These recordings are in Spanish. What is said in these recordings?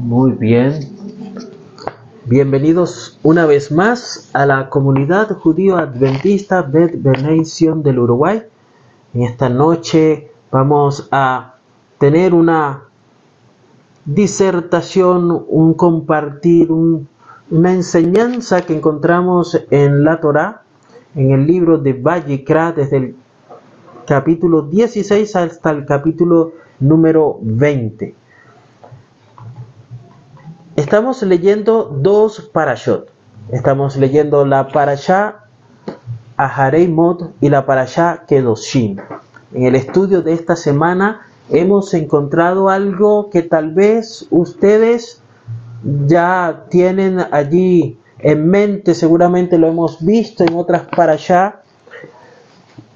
Muy bien. Bienvenidos una vez más a la comunidad judío adventista Bet Benation del Uruguay. En esta noche vamos a tener una disertación, un compartir, una enseñanza que encontramos en la Torá, en el libro de Vallicra, desde el capítulo 16 hasta el capítulo número 20. Estamos leyendo dos parashot. Estamos leyendo la parashá Ahareimot y la parashá Kedoshim. En el estudio de esta semana hemos encontrado algo que tal vez ustedes ya tienen allí en mente, seguramente lo hemos visto en otras parashá.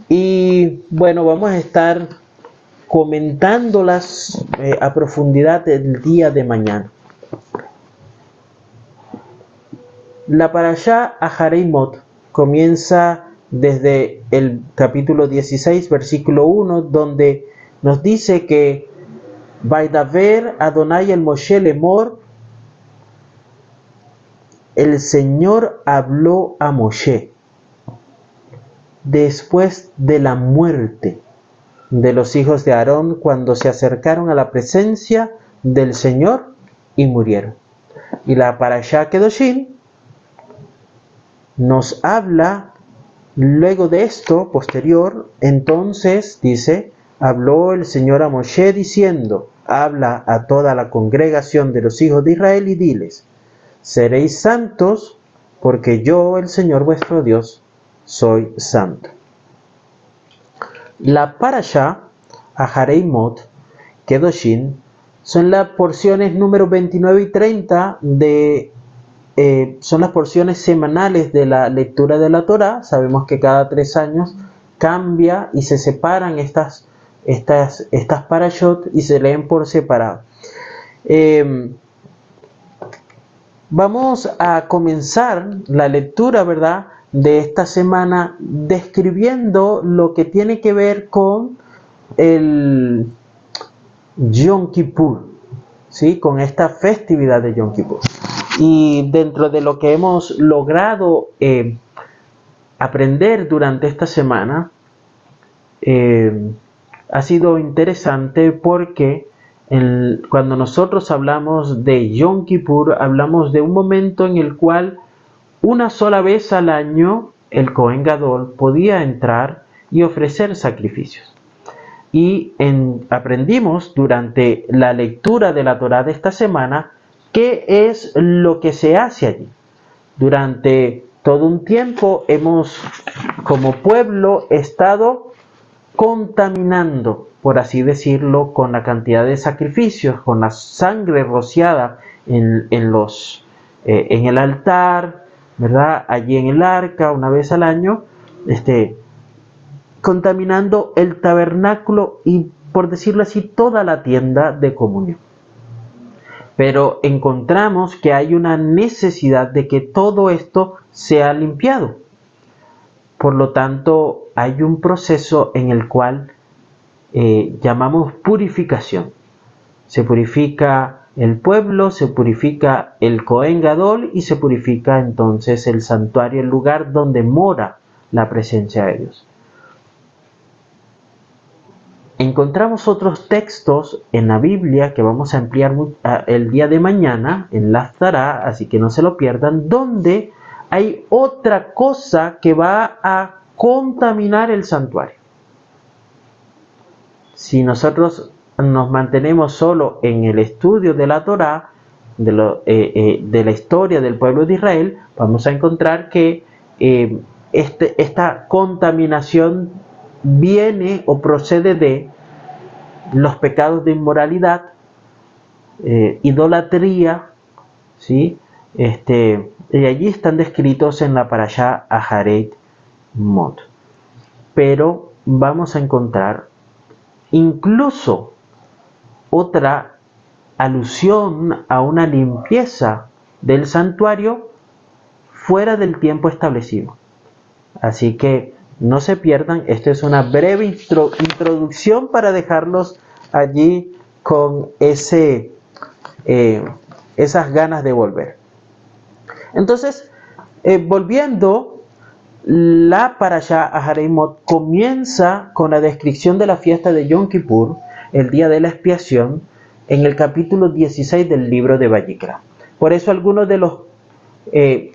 Y bueno, vamos a estar comentándolas eh, a profundidad el día de mañana. La parashá Ahareimot comienza desde el capítulo 16, versículo 1, donde nos dice que Vaidaver Adonai el Moshe Lemor, el Señor habló a Moshe después de la muerte de los hijos de Aarón cuando se acercaron a la presencia del Señor y murieron. Y la parashá Kedoshim nos habla luego de esto, posterior, entonces dice, habló el Señor a Moshe diciendo, habla a toda la congregación de los hijos de Israel y diles, seréis santos porque yo, el Señor vuestro Dios, soy santo. La parasha, Ahareimot, Kedoshin, son las porciones número 29 y 30 de eh, son las porciones semanales de la lectura de la Torah. Sabemos que cada tres años cambia y se separan estas, estas, estas parashot y se leen por separado. Em, vamos a comenzar la lectura, ¿verdad? De esta semana describiendo lo que tiene que ver con el Yom Kippur, ¿sí? Con esta festividad de Yom Kippur. Y dentro de lo que hemos logrado eh, aprender durante esta semana, eh, ha sido interesante porque cuando nosotros hablamos de Yom Kippur, hablamos de un momento en el cual una sola vez al año el Kohen Gadol podía entrar y ofrecer sacrificios. Y aprendimos durante la lectura de la Torah de esta semana ¿Qué es lo que se hace allí? Durante todo un tiempo hemos, como pueblo, estado contaminando, por así decirlo, con la cantidad de sacrificios, con la sangre rociada en, los, eh, en el altar, ¿verdad? Allí en el arca, una vez al año, este, contaminando el tabernáculo y, por decirlo así, toda la tienda de comunión pero encontramos que hay una necesidad de que todo esto sea limpiado. Por lo tanto, hay un proceso en el cual eh, llamamos purificación. Se purifica el pueblo, se purifica el Cohen Gadol y se purifica entonces el santuario, el lugar donde mora la presencia de Dios. Encontramos otros textos en la Biblia que vamos a ampliar el día de mañana en la así que no se lo pierdan, donde hay otra cosa que va a contaminar el santuario. Si nosotros nos mantenemos solo en el estudio de la Torá, de, eh, eh, la historia del pueblo de Israel, vamos a encontrar que eh, este, esta contaminación viene o procede de los pecados de inmoralidad, eh, idolatría, ¿sí? Este, y allí están descritos en la parashá Aharet Mod. Pero vamos a encontrar incluso otra alusión a una limpieza del santuario fuera del tiempo establecido. Así que no se pierdan, esta es una breve introducción para dejarlos allí con eh, esas ganas de volver. Entonces, eh, volviendo, la parasha Ahareimot comienza con la descripción de la fiesta de Yom Kippur, el día de la expiación, en el capítulo 16 del libro de Vallicra. Por eso algunos de los eh,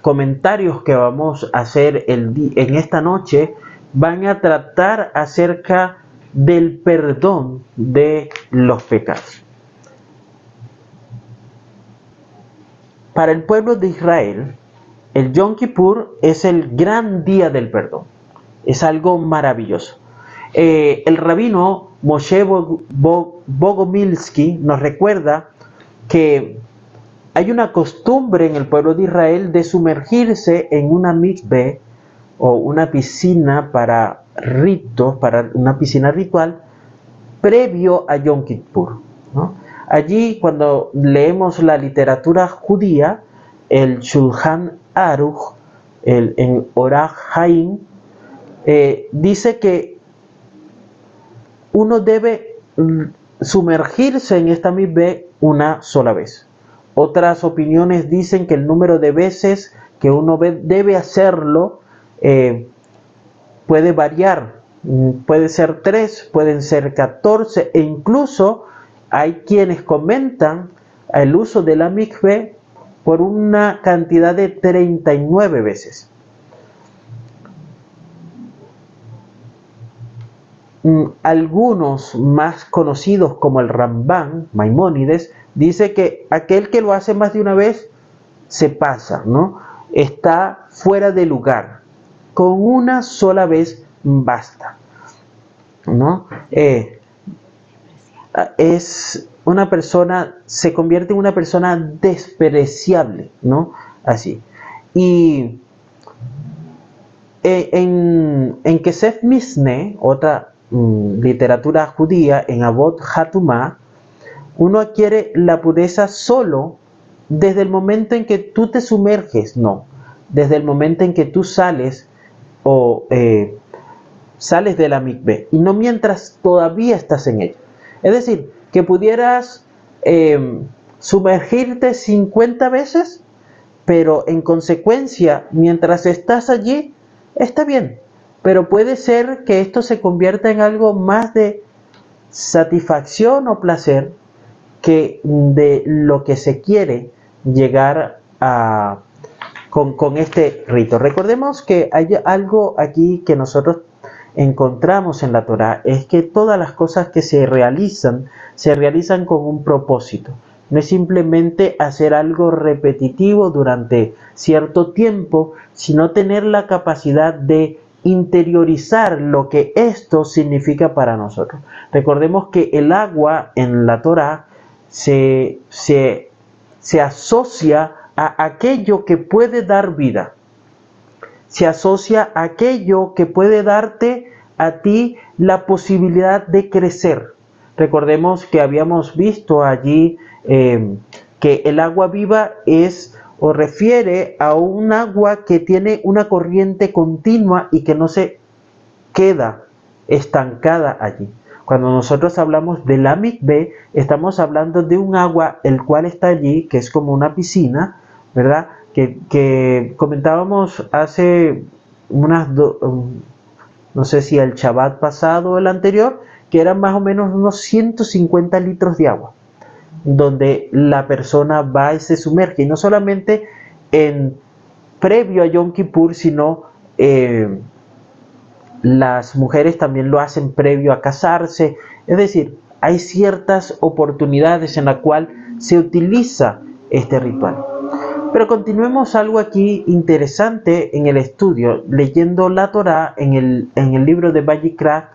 comentarios que vamos a hacer el en esta noche van a tratar acerca del perdón de los pecados. Para el pueblo de Israel, el Yom Kippur es el gran día del perdón. Es algo maravilloso. Eh, el rabino Moshe Bogomilsky nos recuerda que hay una costumbre en el pueblo de Israel de sumergirse en una mikveh o una piscina para ritos, para una piscina ritual, previo a Yom Kippur. Allí, cuando leemos la literatura judía, el Shulchan Aruch, el, en Orach Haim, eh, dice que uno debe sumergirse en esta mikveh una sola vez. Otras opiniones dicen que el número de veces que uno debe hacerlo eh, puede variar. Mm, puede ser 3, pueden ser 14 e incluso hay quienes comentan el uso de la mikve por una cantidad de 39 veces. Mm, algunos más conocidos como el Ramban, Maimónides, dice que aquel que lo hace más de una vez se pasa, ¿no? Está fuera de lugar. Con una sola vez basta, ¿no? Eh, es una persona, se convierte en una persona despreciable, ¿no? Así. Y eh, en, en Kesef Misne, otra mm, literatura judía, en Abot Hatumah, uno adquiere la pureza solo desde el momento en que tú te sumerges, no, desde el momento en que tú sales o eh, sales de la mikve y no mientras todavía estás en ella. Es decir, que pudieras em, sumergirte 50 veces, pero en consecuencia, mientras estás allí, está bien. Pero puede ser que esto se convierta en algo más de satisfacción o placer que de lo que se quiere llegar a con, con, este rito. Recordemos que hay algo aquí que nosotros encontramos en la Torah, es que todas las cosas que se realizan, se realizan con un propósito. No es simplemente hacer algo repetitivo durante cierto tiempo, sino tener la capacidad de interiorizar lo que esto significa para nosotros. Recordemos que el agua en la Torah se, se, asocia a aquello que puede dar vida. Se asocia a aquello que puede darte a ti la posibilidad de crecer. Recordemos que habíamos visto allí em, que el agua viva es o refiere a un agua que tiene una corriente continua y que no se queda estancada allí. Cuando nosotros hablamos de la mikve, estamos hablando de un agua el cual está allí, que es como una piscina, ¿verdad? Que, comentábamos hace unas, um, no sé si el Shabbat pasado o el anterior, que eran más o menos unos 150 litros de agua, donde la persona va y se sumerge, y no solamente en previo a Yom Kippur, sino eh, las mujeres también lo hacen previo a casarse, es decir, hay ciertas oportunidades en la cual se utiliza este ritual. Pero continuemos algo aquí interesante en el estudio, leyendo la Torah en el, en el libro de Vallicra,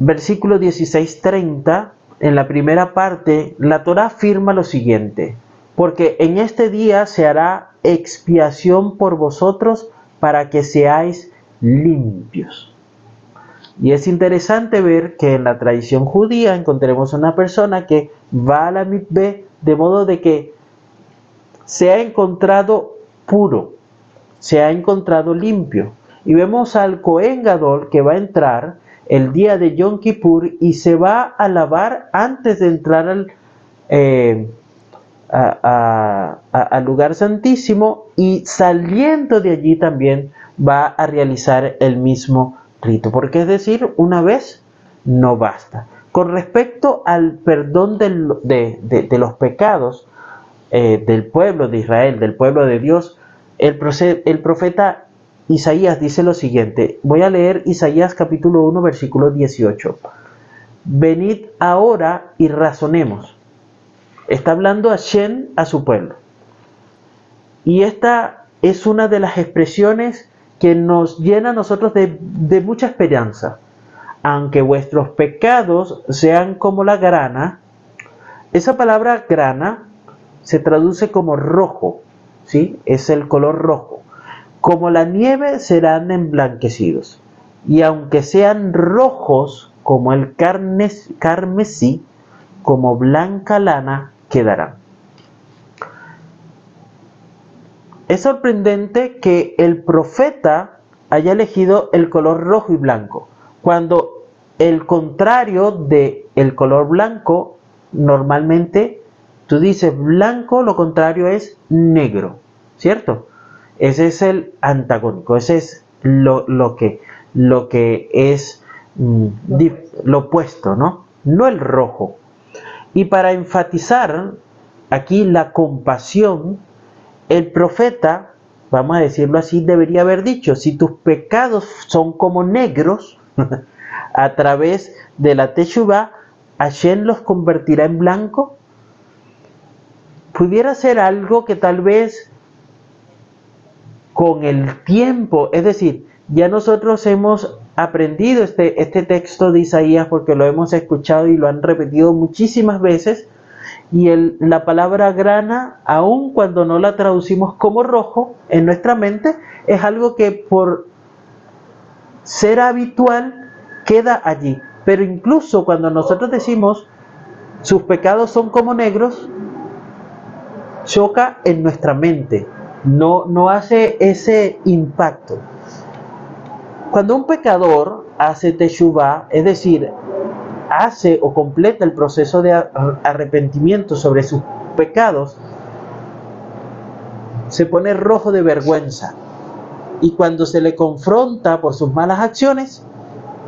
versículo 16-30, en la primera parte, la Torah afirma lo siguiente, porque en este día se hará expiación por vosotros para que seáis limpios. Y es interesante ver que en la tradición judía encontremos una persona que va a la mitbe de modo de que se ha encontrado puro, se ha encontrado limpio. Y vemos al Cohen Gadol que va a entrar el día de Yom Kippur y se va a lavar antes de entrar al, eh, al lugar santísimo y saliendo de allí también va a realizar el mismo rito. Porque es decir, una vez no basta. Con respecto al perdón de, los pecados eh, del pueblo de Israel, del pueblo de Dios, el, profeta Isaías dice lo siguiente. Voy a leer Isaías capítulo 1, versículo 18. Venid ahora y razonemos. Está hablando a Shen a su pueblo. Y esta es una de las expresiones que nos llena a nosotros de, de mucha esperanza. Aunque vuestros pecados sean como la grana, esa palabra grana se traduce como rojo, ¿sí? Es el color rojo. Como la nieve serán emblanquecidos. Y aunque sean rojos como el carmesí, como blanca lana, quedarán. Es sorprendente que el profeta haya elegido el color rojo y blanco, cuando el contrario de el color blanco normalmente tú dices blanco, lo contrario es negro, ¿cierto? Ese es el antagónico, ese es lo, que, lo que es mm, lo opuesto, ¿no? No el rojo. Y para enfatizar aquí la compasión, el profeta, vamos a decirlo así, debería haber dicho, si tus pecados son como negros, a través de la Teshuvah, Hashem los convertirá en blanco. Pudiera ser algo que tal vez con el tiempo, es decir, ya nosotros hemos aprendido este, este texto de Isaías porque lo hemos escuchado y lo han repetido muchísimas veces, y la palabra grana, aun cuando no la traducimos como rojo en nuestra mente, es algo que por ser habitual queda allí. Pero incluso cuando nosotros decimos sus pecados son como negros, choca en nuestra mente no, no hace ese impacto. Cuando un pecador hace teshuvah, es decir, hace o completa el proceso de arrepentimiento sobre sus pecados, se pone rojo de vergüenza. Y cuando se le confronta por sus malas acciones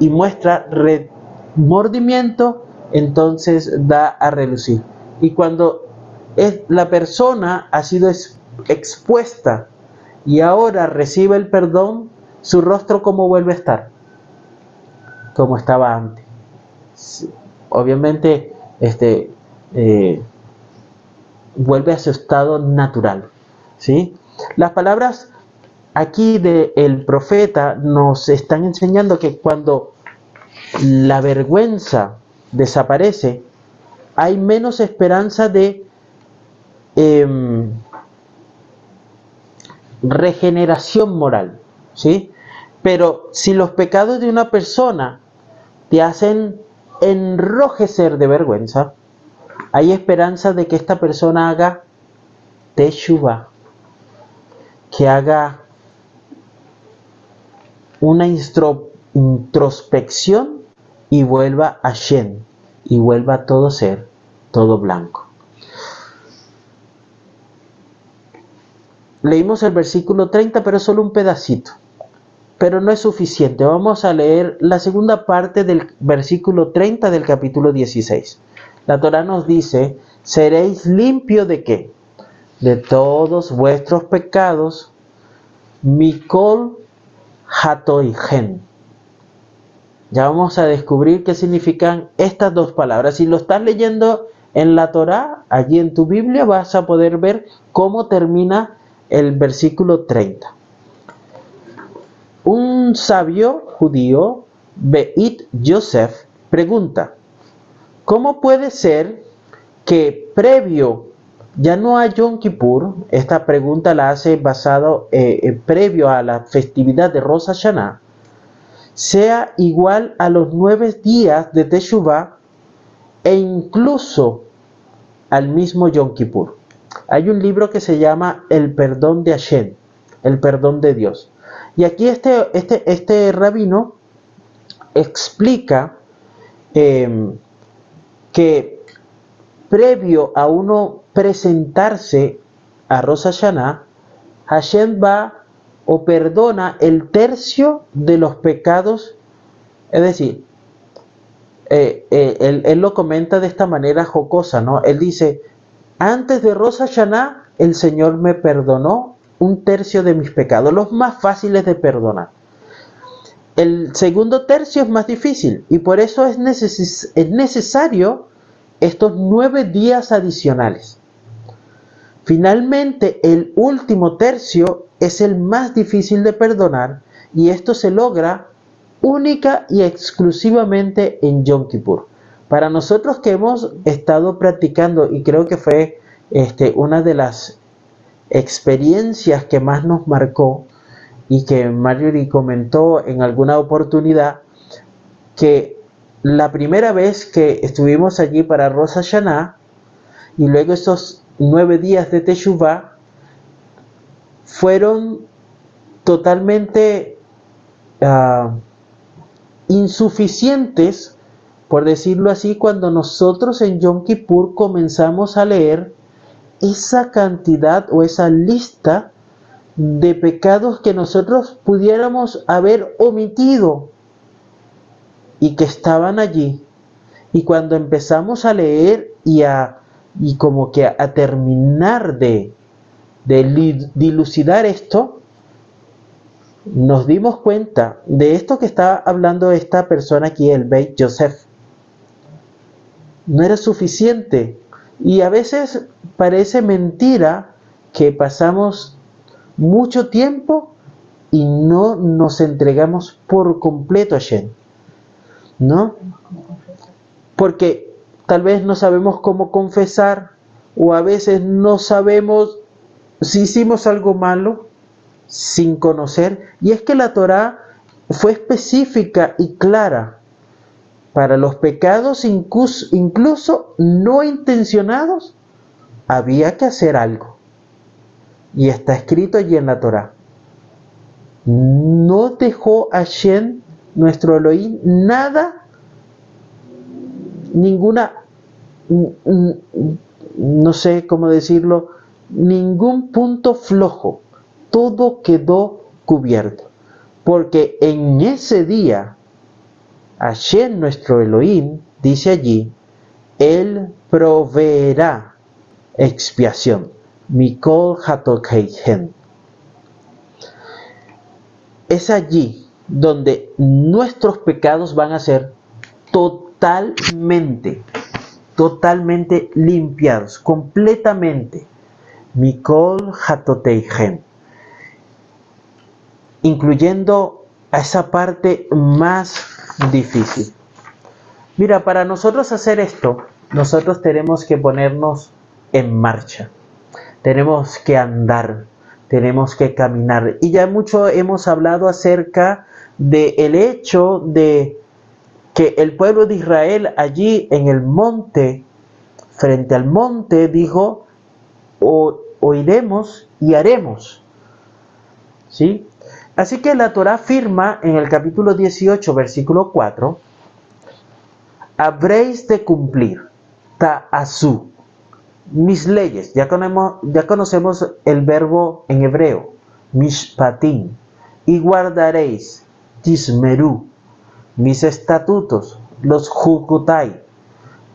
y muestra remordimiento, entonces da a relucir. Y cuando es, la persona ha sido expuesta y ahora recibe el perdón, su rostro como vuelve a estar, como estaba antes. Obviamente, este eh, vuelve a su estado natural. ¿sí? Las palabras aquí del profeta nos están enseñando que cuando la vergüenza desaparece, hay menos esperanza de em, regeneración moral, ¿sí? Pero si los pecados de una persona te hacen enrojecer de vergüenza, hay esperanza de que esta persona haga teshuva, que haga una introspección y vuelva a Shen, y vuelva a todo ser, todo blanco. Leímos el versículo 30, pero solo un pedacito. Pero no es suficiente. Vamos a leer la segunda parte del versículo 30 del capítulo 16. La Torah nos dice, seréis limpio de qué? De todos vuestros pecados, mikol hatoigen. Ya vamos a descubrir qué significan estas dos palabras. Si lo estás leyendo en la Torah, allí en tu Biblia vas a poder ver cómo termina el versículo 30. Un sabio judío, Beit Yosef, pregunta, ¿cómo puede ser que previo, ya no a Yom Kippur, esta pregunta la hace basado eh, eh, previo a la festividad de Rosh Hashanah, sea igual a los nueve días de Teshuvah e incluso al mismo Yom Kippur? Hay un libro que se llama El perdón de Hashem, el perdón de Dios. Y aquí este, este, este rabino explica em, que previo a uno presentarse a Rosh Hashanah, Hashem va o perdona el tercio de los pecados, es decir, eh, eh, él, lo comenta de esta manera jocosa, ¿no? Él dice, antes de Rosh Hashanah, el Señor me perdonó un tercio de mis pecados, los más fáciles de perdonar. El segundo tercio es más difícil y por eso es, es necesario estos nueve días adicionales. Finalmente, el último tercio es el más difícil de perdonar y esto se logra única y exclusivamente en Yom Kippur. Para nosotros que hemos estado practicando, y creo que fue este, una de las experiencias que más nos marcó y que Marjorie comentó en alguna oportunidad, que la primera vez que estuvimos allí para Rosa Hashanah y luego estos nueve días de Teshuvah fueron totalmente uh, insuficientes, por decirlo así, cuando nosotros en Yom Kippur comenzamos a leer esa cantidad o esa lista de pecados que nosotros pudiéramos haber omitido y que estaban allí. Y cuando empezamos a leer y a y como que a, terminar de, de dilucidar esto, nos dimos cuenta de esto que está hablando esta persona aquí, el Beit Joseph. No era suficiente. Y a veces parece mentira que pasamos mucho tiempo y no nos entregamos por completo a Shen. ¿No? Porque tal vez no sabemos cómo confesar o a veces no sabemos si hicimos algo malo sin conocer. Y es que la Torá fue específica y clara para los pecados incluso, no intencionados. Había que hacer algo. Y está escrito allí en la Torá. No dejó a Shen, nuestro Elohim, nada, ninguna, no sé cómo decirlo, ningún punto flojo todo quedó cubierto. Porque en ese día, Hashem nuestro Elohim, dice allí, Él proveerá expiación. Mikol Hatokeihen. Es allí donde nuestros pecados van a ser totalmente, totalmente limpiados, completamente. Mikol Hatoteihen incluyendo a esa parte más difícil. Mira, para nosotros hacer esto, nosotros tenemos que ponernos en marcha, tenemos que andar, tenemos que caminar. Y ya mucho hemos hablado acerca del el hecho de que el pueblo de Israel allí en el monte, frente al monte, dijo, o, oiremos y haremos. ¿Sí? Así que la Torah afirma en el capítulo 18, versículo 4, habréis de cumplir ta'asu, mis leyes. Ya conocemos, el verbo en hebreo, mishpatim, y guardaréis, tismeru, mis estatutos, los jukutai,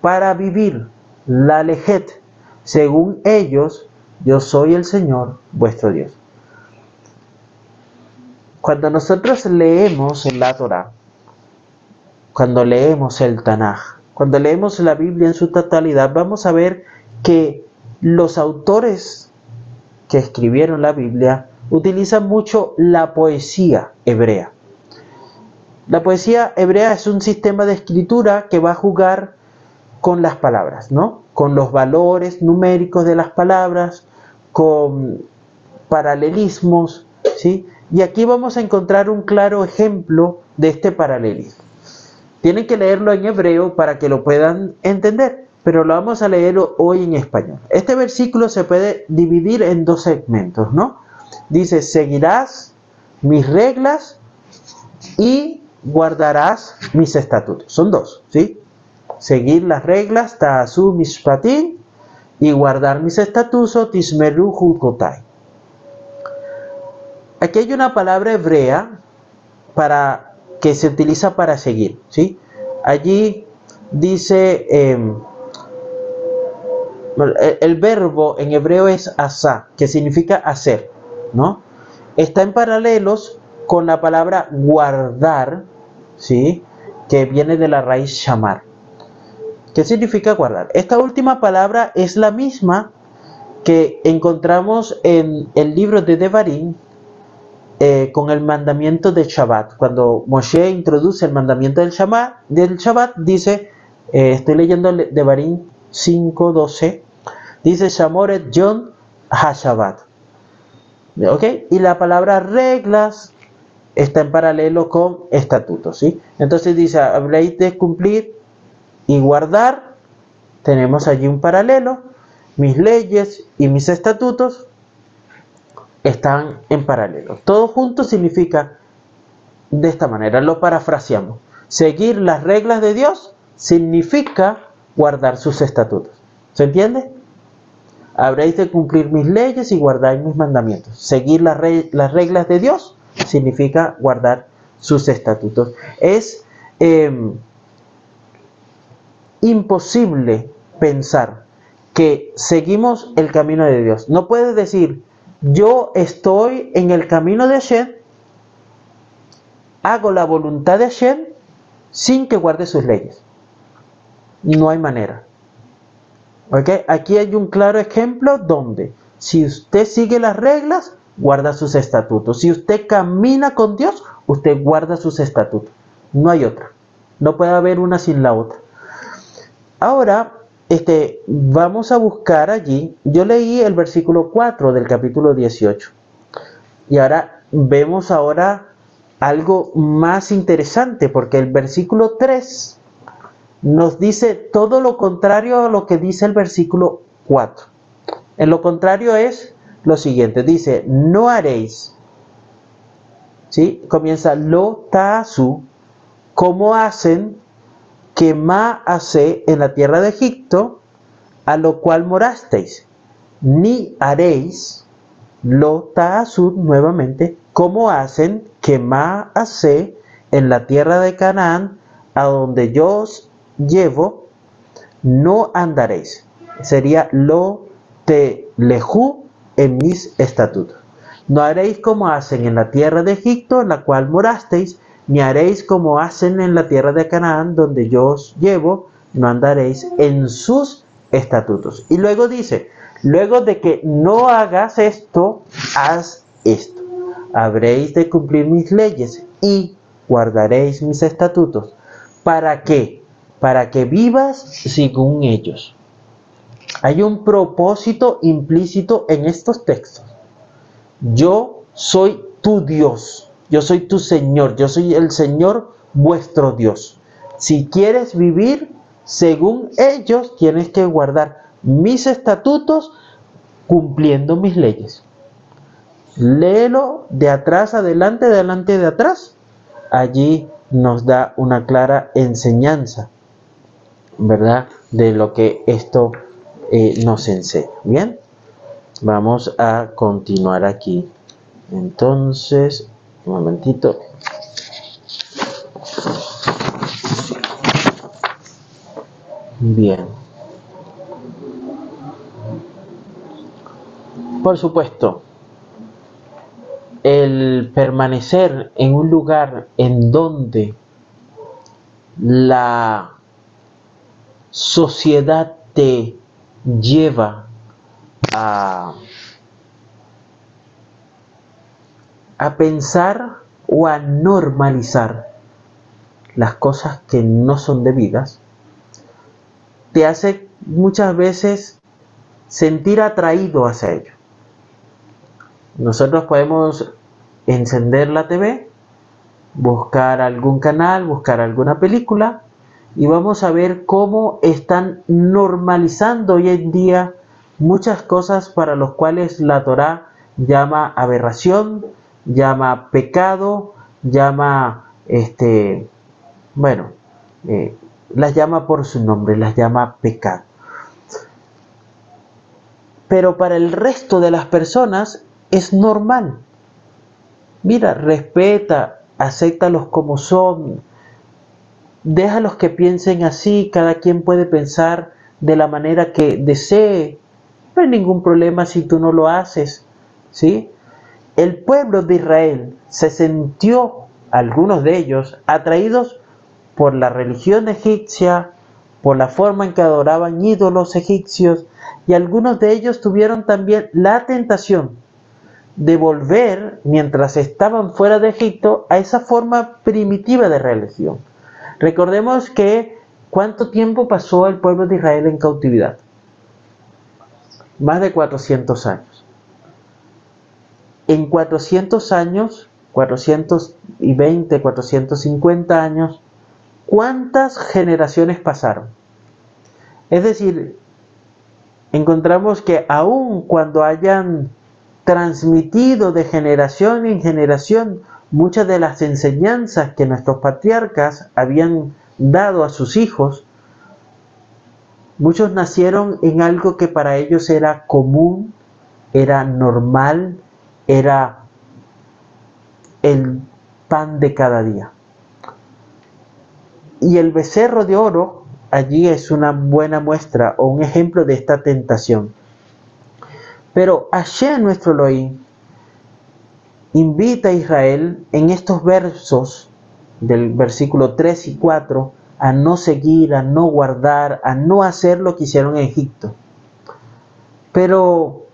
para vivir la lejet. Según ellos, yo soy el Señor vuestro Dios. Cuando nosotros leemos la Torah, cuando leemos el Tanaj, cuando leemos la Biblia en su totalidad, vamos a ver que los autores que escribieron la Biblia utilizan mucho la poesía hebrea. La poesía hebrea es un sistema de escritura que va a jugar con las palabras, ¿no? Con los valores numéricos de las palabras, con paralelismos, ¿sí? Y aquí vamos a encontrar un claro ejemplo de este paralelismo. Tienen que leerlo en hebreo para que lo puedan entender, pero lo vamos a leer hoy en español. Este versículo se puede dividir en dos segmentos, ¿no? Dice, seguirás mis reglas y guardarás mis estatutos. Son dos, ¿sí? seguir las reglas, ta'asu mishpatim, y guardar mis estatutos, tismeru hulkotai. Aquí hay una palabra hebrea para, que se utiliza para seguir, ¿sí? Allí dice, em, el, verbo en hebreo es asa, que significa hacer, ¿no? Está en paralelos con la palabra guardar, ¿sí? Que viene de la raíz shamar. ¿Qué significa guardar? Esta última palabra es la misma que encontramos en el libro de Devarim eh, con el mandamiento de Shabbat. Cuando Moshe introduce el mandamiento del Shabbat, dice, eh, estoy leyendo Devarim 5.12, dice Shamoret John HaShabbat. ¿Ok? Y la palabra reglas está en paralelo con estatutos, ¿sí? Entonces dice, habréis de cumplir y guardar, tenemos allí un paralelo, mis leyes y mis estatutos están en paralelo. Todo junto significa de esta manera, lo parafraseamos. Seguir las reglas de Dios significa guardar sus estatutos. ¿Se entiende? Habréis de cumplir mis leyes y guardar mis mandamientos. Seguir las, reglas de Dios significa guardar sus estatutos. Es em, imposible pensar que seguimos el camino de Dios. No puedes decir, yo estoy en el camino de Hashem, hago la voluntad de Hashem sin que guarde sus leyes. No hay manera. Aquí hay un claro ejemplo donde si usted sigue las reglas, guarda sus estatutos. Si usted camina con Dios, usted guarda sus estatutos. No hay otra. No puede haber una sin la otra. Ahora, este, vamos a buscar allí. Yo leí el versículo 4 del capítulo 18. Y ahora vemos ahora algo más interesante, porque el versículo 3 nos dice todo lo contrario a lo que dice el versículo 4. En lo contrario es lo siguiente, dice, no haréis, ¿sí? Comienza lo su como hacen que ma hace en la tierra de Egipto, a lo cual morasteis, ni haréis lo su nuevamente, como hacen que ma hace en la tierra de Canaán, a donde yo os llevo, no andaréis. Sería lo te lejú en mis estatutos. No haréis como hacen en la tierra de Egipto, en la cual morasteis, ni haréis como hacen en la tierra de Canaán, donde yo os llevo, no andaréis en sus estatutos. Y luego dice, luego de que no hagas esto, haz esto. Habréis de cumplir mis leyes y guardaréis mis estatutos. ¿Para qué? para que vivas según ellos. Hay un propósito implícito en estos textos. Yo soy tu Dios, yo soy tu Señor, yo soy el Señor vuestro Dios. Si quieres vivir según ellos, tienes que guardar mis estatutos cumpliendo mis leyes. Léelo de atrás adelante, de adelante de atrás. Allí nos da una clara enseñanza ¿verdad? De lo que esto eh, nos enseña. Bien, vamos a continuar aquí. Entonces, un momentito. Bien. Por supuesto, el permanecer en un lugar en donde la sociedad te lleva a, a pensar o a normalizar las cosas que no son debidas, te hace muchas veces sentir atraído hacia ello. Nosotros podemos encender la TV, buscar algún canal, buscar alguna película y vamos a ver cómo están normalizando hoy en día muchas cosas para los cuales la Torá llama aberración, llama pecado, llama este bueno eh, las llama por su nombre, las llama pecado. Pero para el resto de las personas es normal. Mira, respeta, acéptalos como son, déjalos que piensen así, cada quien puede pensar de la manera que desee, no hay ningún problema si tú no lo haces, ¿sí? El pueblo de Israel se sintió, algunos de ellos, atraídos por la religión egipcia, por la forma en que adoraban ídolos egipcios, y algunos de ellos tuvieron también la tentación de volver, mientras estaban fuera de Egipto, a esa forma primitiva de religión. Recordemos que cuánto tiempo pasó el pueblo de Israel en cautividad. Más de 400 años. En 400 años, 420, 450 años, ¿cuántas generaciones pasaron? Es decir, encontramos que aun cuando hayan transmitido de generación en generación muchas de las enseñanzas que nuestros patriarcas habían dado a sus hijos, muchos nacieron en algo que para ellos era común, era normal, era el pan de cada día. Y el becerro de oro allí es una buena muestra o un ejemplo de esta tentación. Pero en nuestro Elohim invita a Israel en estos versos del versículo 3 y 4 a no seguir, a no guardar, a no hacer lo que hicieron en Egipto. Pero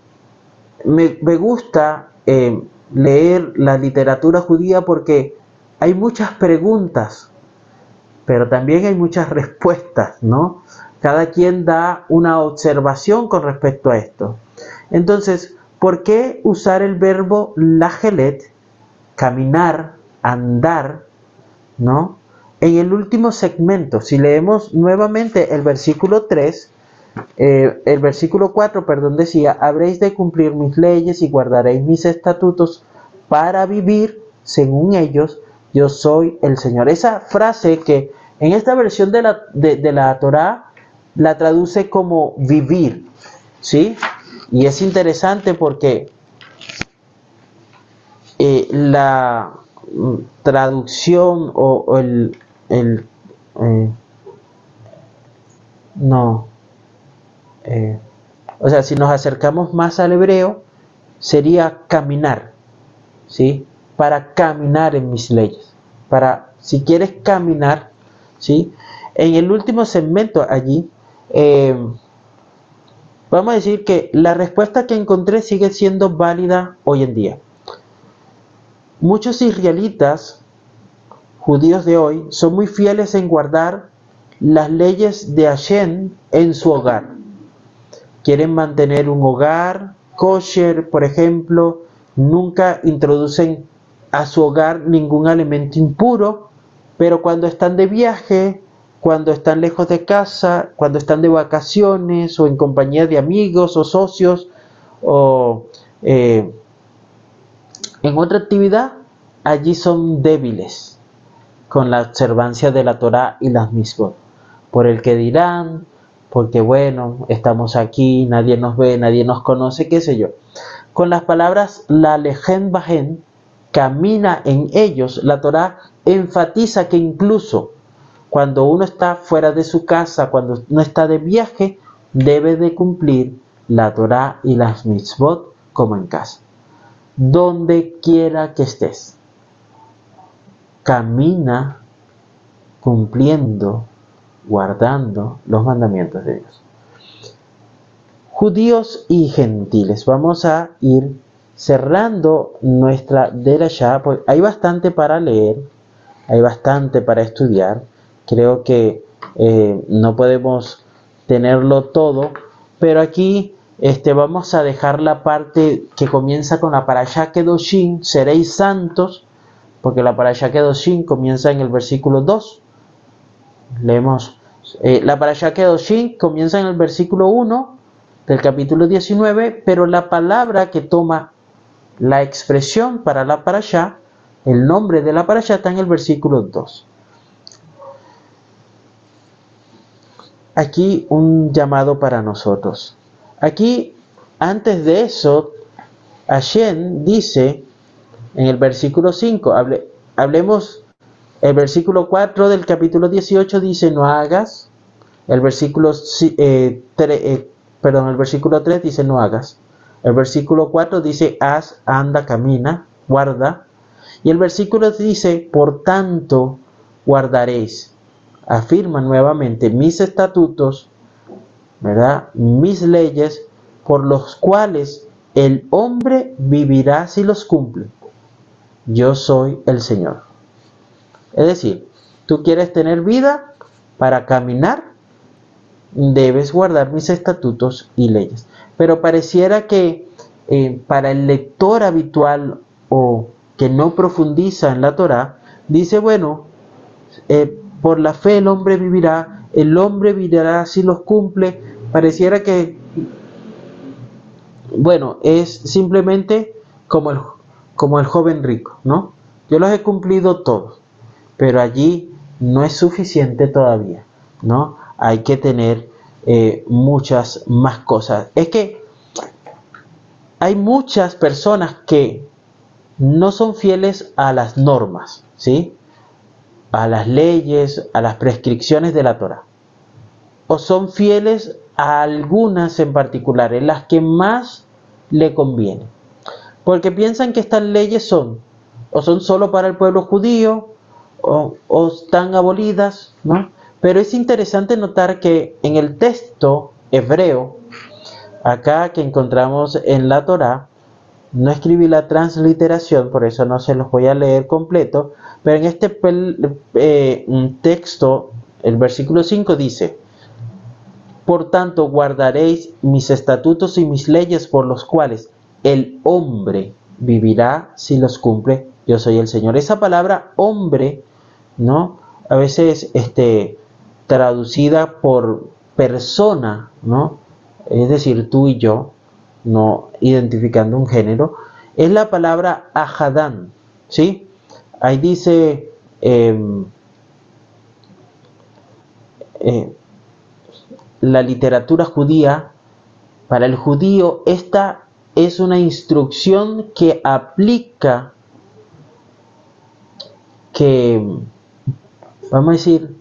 me, gusta eh, leer la literatura judía porque hay muchas preguntas, pero también hay muchas respuestas, ¿no? Cada quien da una observación con respecto a esto. Entonces, ¿por qué usar el verbo lagelet, caminar, andar, ¿no? En el último segmento, si leemos nuevamente el versículo 3, eh, el versículo 4, perdón, decía, habréis de cumplir mis leyes y guardaréis mis estatutos para vivir según ellos, yo soy el Señor. Esa frase que en esta versión de la, de la Torah la traduce como vivir, ¿sí? Y es interesante porque eh, la mm, traducción o, el, el eh, no, eh, o sea, si nos acercamos más al hebreo, sería caminar, ¿sí? Para caminar en mis leyes. Para, si quieres caminar, ¿sí? En el último segmento allí, Vamos a decir que la respuesta que encontré sigue siendo válida hoy en día. Muchos israelitas, judíos de hoy, son muy fieles en guardar las leyes de Hashem en su hogar. Quieren mantener un hogar kosher, por ejemplo, nunca introducen a su hogar ningún alimento impuro, pero cuando están de viaje cuando están lejos de casa, cuando están de vacaciones o en compañía de amigos o socios o eh, en otra actividad, allí son débiles con la observancia de la Torah y las mismas. Por el que dirán, porque bueno, estamos aquí, nadie nos ve, nadie nos conoce, qué sé yo. Con las palabras la lejen bajen, camina en ellos, la Torah enfatiza que incluso cuando uno está fuera de su casa, cuando no está de viaje, debe de cumplir la Torah y las mitzvot como en casa. Donde quiera que estés, camina cumpliendo, guardando los mandamientos de Dios. Judíos y gentiles, vamos a ir cerrando nuestra ya, porque hay bastante para leer, hay bastante para estudiar. Creo que eh, no podemos tenerlo todo, pero aquí este, vamos a dejar la parte que comienza con la parashá Kedoshin, seréis santos, porque la parashá Kedoshin comienza en el versículo 2. Leemos, eh, la parashá Kedoshin comienza en el versículo 1 del capítulo 19, pero la palabra que toma la expresión para la parashá, el nombre de la parashá está en el versículo 2. aquí un llamado para nosotros. Aquí, antes de eso, Hashem dice en el versículo 5, hablemos, el versículo 4 del capítulo 18 dice, no hagas, el versículo, eh, eh, perdón, el versículo 3 dice, no hagas, el versículo 4 dice, haz, anda, camina, guarda, y el versículo dice, por tanto, guardaréis, afirma nuevamente mis estatutos, ¿verdad? Mis leyes, por los cuales el hombre vivirá si los cumple. Yo soy el Señor. Es decir, tú quieres tener vida para caminar, debes guardar mis estatutos y leyes. Pero pareciera que eh, para el lector habitual o que no profundiza en la Torah, dice, bueno, eh, por la fe el hombre vivirá, el hombre vivirá si los cumple. Pareciera que, bueno, es simplemente como el, como el joven rico, ¿no? Yo los he cumplido todos, pero allí no es suficiente todavía, ¿no? Hay que tener eh, muchas más cosas. Es que hay muchas personas que no son fieles a las normas, ¿sí? a las leyes, a las prescripciones de la Torah. O son fieles a algunas en particular, en las que más le conviene. Porque piensan que estas leyes son o son solo para el pueblo judío o, están abolidas, ¿no? Pero es interesante notar que en el texto hebreo, acá que encontramos en la Torah, no escribí la transliteración, por eso no se los voy a leer completo, pero en este eh, texto, el versículo 5 dice, por tanto guardaréis mis estatutos y mis leyes por los cuales el hombre vivirá si los cumple. Yo soy el Señor. Esa palabra hombre, ¿no? A veces este, traducida por persona, ¿no? Es decir, tú y yo, no identificando un género, es la palabra ajadán, ¿sí? Ahí dice em, eh, la literatura judía, para el judío esta es una instrucción que aplica, que, vamos a decir,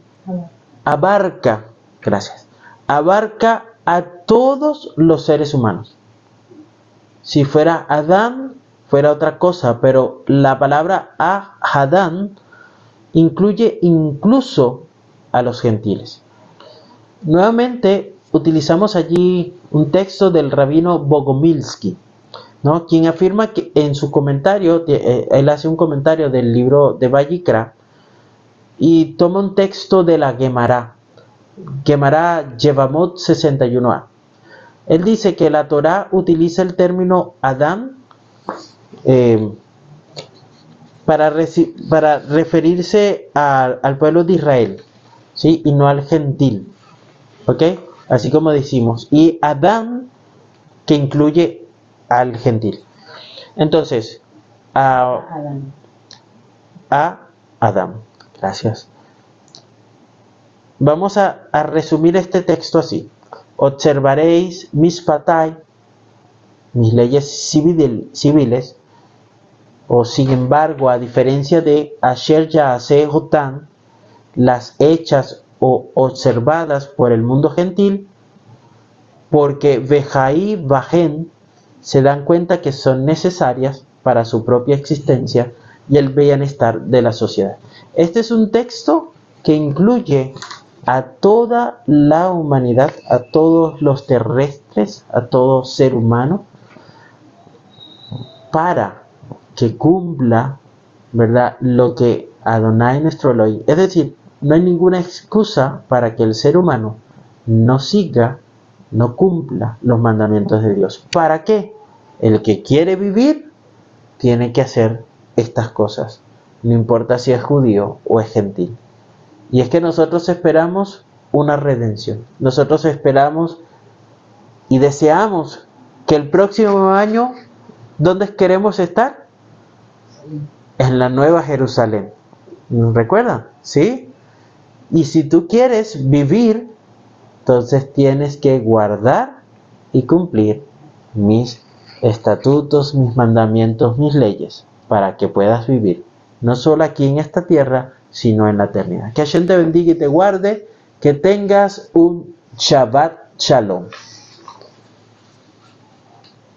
abarca, gracias, abarca a todos los seres humanos. Si fuera Adán, fuera otra cosa, pero la palabra Adán incluye incluso a los gentiles. Nuevamente utilizamos allí un texto del rabino Bogomilsky, ¿no? quien afirma que en su comentario, eh, él hace un comentario del libro de Vallicra y toma un texto de la Gemara, Gemara Yevamot 61a. Él dice que la Torá utiliza el término Adán eh, para, para, referirse al pueblo de Israel, ¿sí? Y no al gentil, ¿ok? Así como decimos. Y Adán, que incluye al gentil. Entonces, a. A Adán. Gracias. Vamos a, resumir este texto así observaréis mis patay, mis leyes civiles, o sin embargo, a diferencia de Asher Yaase Jotan, las hechas o observadas por el mundo gentil, porque Vejaí Bajen se dan cuenta que son necesarias para su propia existencia y el bienestar de la sociedad. Este es un texto que incluye a toda la humanidad, a todos los terrestres, a todo ser humano, para que cumpla, ¿verdad?, lo que Adonai nuestro Elohim. Es decir, no hay ninguna excusa para que el ser humano no siga, no cumpla los mandamientos de Dios. ¿Para qué? El que quiere vivir tiene que hacer estas cosas, no importa si es judío o es gentil. Y es que nosotros esperamos una redención. Nosotros esperamos y deseamos que el próximo año, ¿dónde queremos estar? En la nueva Jerusalén. ¿Recuerdan? ¿Sí? Y si tú quieres vivir Entonces tienes que guardar y cumplir mis estatutos, mis mandamientos, mis leyes, para que puedas vivir, no solo aquí en esta tierra, sino en la eternidad. Que Hashem te bendiga y te guarde, que tengas un Shabbat Shalom.